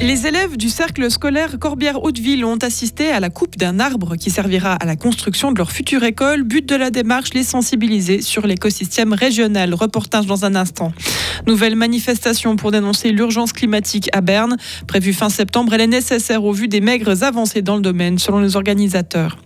Les élèves du cercle scolaire Corbière-Hauteville ont assisté à la coupe d'un arbre qui servira à la construction de leur future école. But de la démarche, les sensibiliser sur l'écosystème régional. Reportage dans un instant. Nouvelle manifestation pour dénoncer l'urgence climatique à Berne. Prévue fin septembre, elle est nécessaire au vu des maigres avancées dans le domaine, selon les organisateurs.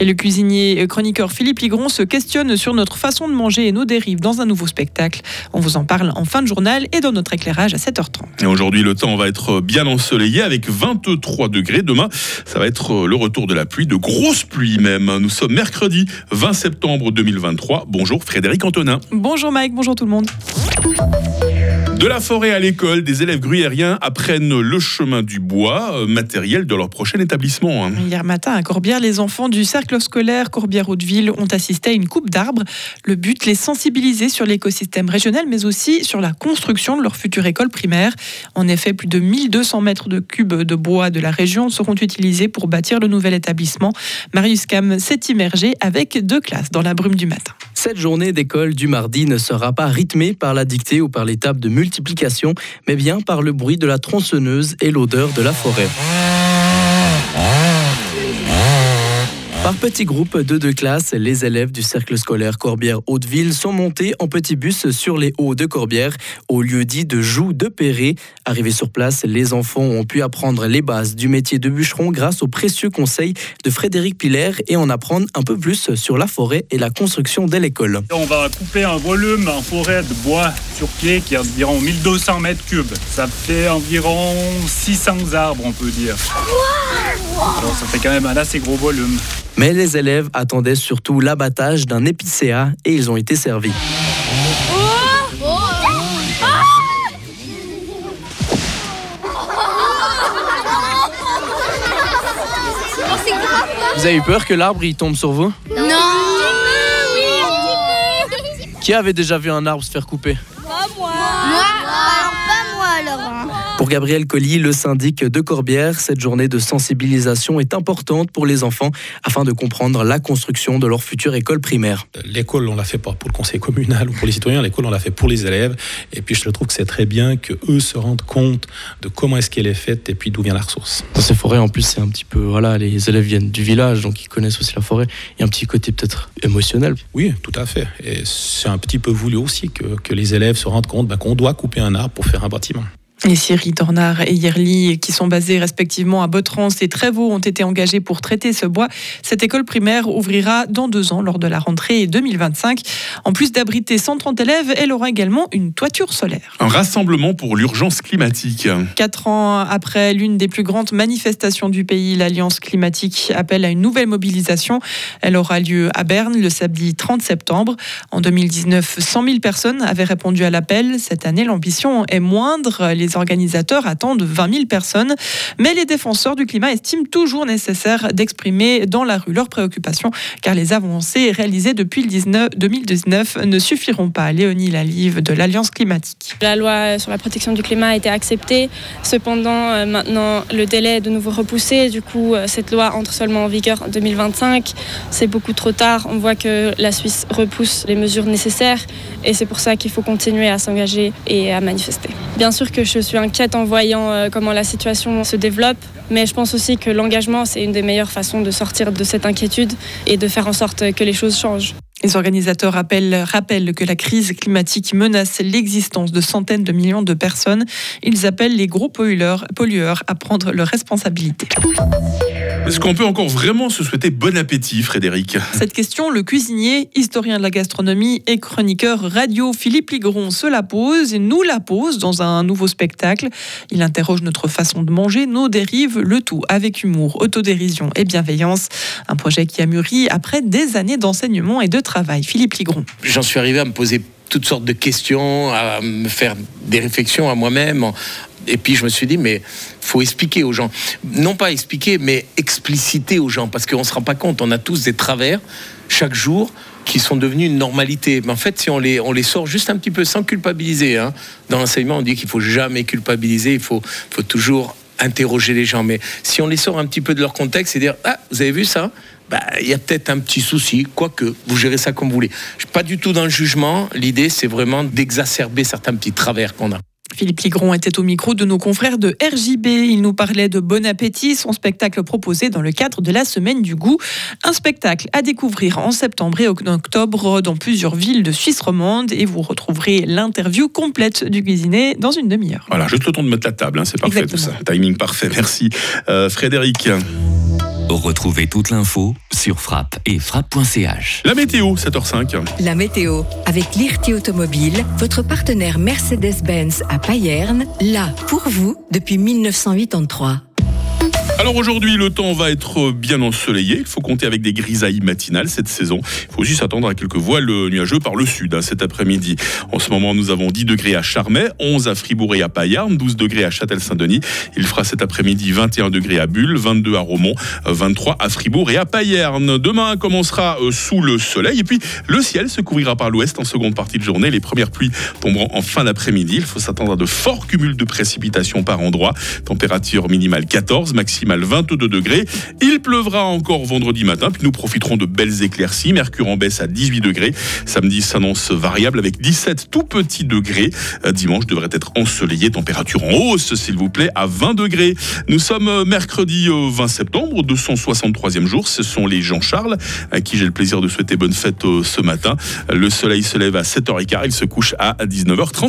Et le cuisinier chroniqueur Philippe Ligron se questionne sur notre façon de manger et nos dérives dans un nouveau spectacle. On vous en parle en fin de journal et dans notre éclairage à 7h30. Et aujourd'hui, le temps va être bien ensoleillé avec 23 degrés. Demain, ça va être le retour de la pluie, de grosses pluies même. Nous sommes mercredi 20 septembre 2023. Bonjour Frédéric Antonin. Bonjour Mike, bonjour tout le monde. De la forêt à l'école, des élèves gruyériens apprennent le chemin du bois, euh, matériel de leur prochain établissement. Hein. Hier matin à Corbière, les enfants du cercle scolaire Corbière-Hauteville ont assisté à une coupe d'arbres. Le but, les sensibiliser sur l'écosystème régional, mais aussi sur la construction de leur future école primaire. En effet, plus de 1200 mètres de cubes de bois de la région seront utilisés pour bâtir le nouvel établissement. Marius Cam s'est immergé avec deux classes dans la brume du matin. Cette journée d'école du mardi ne sera pas rythmée par la dictée ou par l'étape de mais bien par le bruit de la tronçonneuse et l'odeur de la forêt. Par petits groupes de deux classes, les élèves du cercle scolaire Corbière-Hauteville sont montés en petits bus sur les hauts de Corbière, au lieu dit de Joux de Perret. Arrivés sur place, les enfants ont pu apprendre les bases du métier de bûcheron grâce aux précieux conseils de Frédéric Piller et en apprendre un peu plus sur la forêt et la construction de l'école. On va couper un volume en forêt de bois sur pied qui est environ 1200 mètres cubes. Ça fait environ 600 arbres, on peut dire. Alors ça fait quand même un assez gros volume. Mais les élèves attendaient surtout l'abattage d'un épicéa et ils ont été servis. Vous avez eu peur que l'arbre il tombe sur vous? Non. Qui avait déjà vu un arbre se faire couper? Moi. Alors pas moi alors. hein. Pour Gabriel Colli, le syndic de Corbière, cette journée de sensibilisation est importante pour les enfants afin de comprendre la construction de leur future école primaire. L'école, on l'a fait pas pour le conseil communal ou pour les citoyens. L'école, on l'a fait pour les élèves. Et puis, je trouve que c'est très bien que eux se rendent compte de comment est-ce qu'elle est faite et puis d'où vient la ressource. Dans ces forêts, en plus, c'est un petit peu, voilà, les élèves viennent du village, donc ils connaissent aussi la forêt. Il y a un petit côté peut-être émotionnel. Oui, tout à fait. Et c'est un petit peu voulu aussi que, que les élèves se rendent compte ben, qu'on doit couper un arbre pour faire un bâtiment. Les Cyril Tornard et Yerli, qui sont basés respectivement à Botrance et Trévaux, ont été engagés pour traiter ce bois. Cette école primaire ouvrira dans deux ans lors de la rentrée 2025. En plus d'abriter 130 élèves, elle aura également une toiture solaire. Un rassemblement pour l'urgence climatique. Quatre ans après l'une des plus grandes manifestations du pays, l'Alliance climatique appelle à une nouvelle mobilisation. Elle aura lieu à Berne le samedi 30 septembre. En 2019, 100 000 personnes avaient répondu à l'appel. Cette année, l'ambition est moindre. Les organisateurs attendent 20 000 personnes. Mais les défenseurs du climat estiment toujours nécessaire d'exprimer dans la rue leurs préoccupations, car les avancées réalisées depuis le 19 2019 ne suffiront pas. Léonie Lalive de l'Alliance climatique. La loi sur la protection du climat a été acceptée. Cependant, euh, maintenant, le délai est de nouveau repoussé. Du coup, euh, cette loi entre seulement en vigueur en 2025. C'est beaucoup trop tard. On voit que la Suisse repousse les mesures nécessaires. Et c'est pour ça qu'il faut continuer à s'engager et à manifester. Bien sûr que je suis inquiète en voyant euh, comment la situation se développe. Mais je pense aussi que l'engagement, c'est une des meilleures façons de sortir de cette inquiétude et de faire en sorte que les choses changent. Les organisateurs rappellent, que la crise climatique menace l'existence de centaines de millions de personnes. Ils appellent les gros pollueurs à prendre leurs responsabilités. Est-ce qu'on peut encore vraiment se souhaiter bon appétit, Frédéric Cette question, le cuisinier, historien de la gastronomie et chroniqueur radio Philippe Ligron se la pose et nous la pose dans un nouveau spectacle. Il interroge notre façon de manger, nos dérives, le tout avec humour, autodérision et bienveillance. Un projet qui a mûri après des années d'enseignement et de travail. Philippe Ligron. J'en suis arrivé à me poser toutes sortes de questions, à me faire des réflexions à moi-même. Et puis je me suis dit, mais faut expliquer aux gens. Non pas expliquer, mais expliciter aux gens, parce qu'on ne se rend pas compte. On a tous des travers chaque jour qui sont devenus une normalité. Mais en fait, si on les, sort juste un petit peu sans culpabiliser, hein, dans l'enseignement, on dit qu'il faut jamais culpabiliser, il faut, faut toujours interroger les gens. Mais si on les sort un petit peu de leur contexte et dire, ah, vous avez vu ça? Bah, il y a peut-être un petit souci, quoique vous gérez ça comme vous voulez. Je suis pas du tout dans le jugement. L'idée, c'est vraiment d'exacerber certains petits travers qu'on a. Philippe Ligron était au micro de nos confrères de RJB. Il nous parlait de Bon Appétit, son spectacle proposé dans le cadre de la Semaine du Goût. Un spectacle à découvrir en septembre et en octobre dans plusieurs villes de Suisse romande. Et vous retrouverez l'interview complète du cuisinier dans une demi-heure. Voilà, juste le temps de mettre la table, hein, c'est parfait Exactement. tout ça. Timing parfait, merci. Euh, Frédéric, Retrouvez toute l'info sur frappe et frappe.ch. la météo, 7h05. La météo, avec l'IRT Automobile, votre partenaire Mercedes-Benz à Payerne, là pour vous depuis 1983. Alors aujourd'hui, le temps va être bien ensoleillé. Il faut compter avec des grisailles matinales cette saison. Il faut aussi s'attendre à quelques voiles nuageux par le sud hein, cet après-midi. En ce moment, nous avons 10 degrés à Charmey, 11 à Fribourg et à Payarn, 12 degrés à Châtel-Saint-Denis. Il fera cet après-midi 21 degrés à Bulle, 22 à Romont, 23 à Fribourg et à Payerne. Demain commencera euh, sous le soleil et puis le ciel se couvrira par l'ouest en seconde partie de journée. Les premières pluies tomberont en fin d'après-midi. Il faut s'attendre à de forts cumuls de précipitations par endroit. Température minimale 14, maximale 22 degrés. Il pleuvra encore vendredi matin, puis nous profiterons de belles éclaircies. Mercure en baisse à 18 degrés. Samedi s'annonce variable avec 17 tout petits degrés. Euh, Dimanche devrait être ensoleillé, température en hausse, s'il vous plaît, à 20 degrés. Nous sommes euh, mercredi euh, 20 septembre, 263e jour. Ce sont les Jean-Charles, à qui j'ai le plaisir de souhaiter bonne fête euh, ce matin. Le soleil se lève à 7h15, il se couche à 19h30.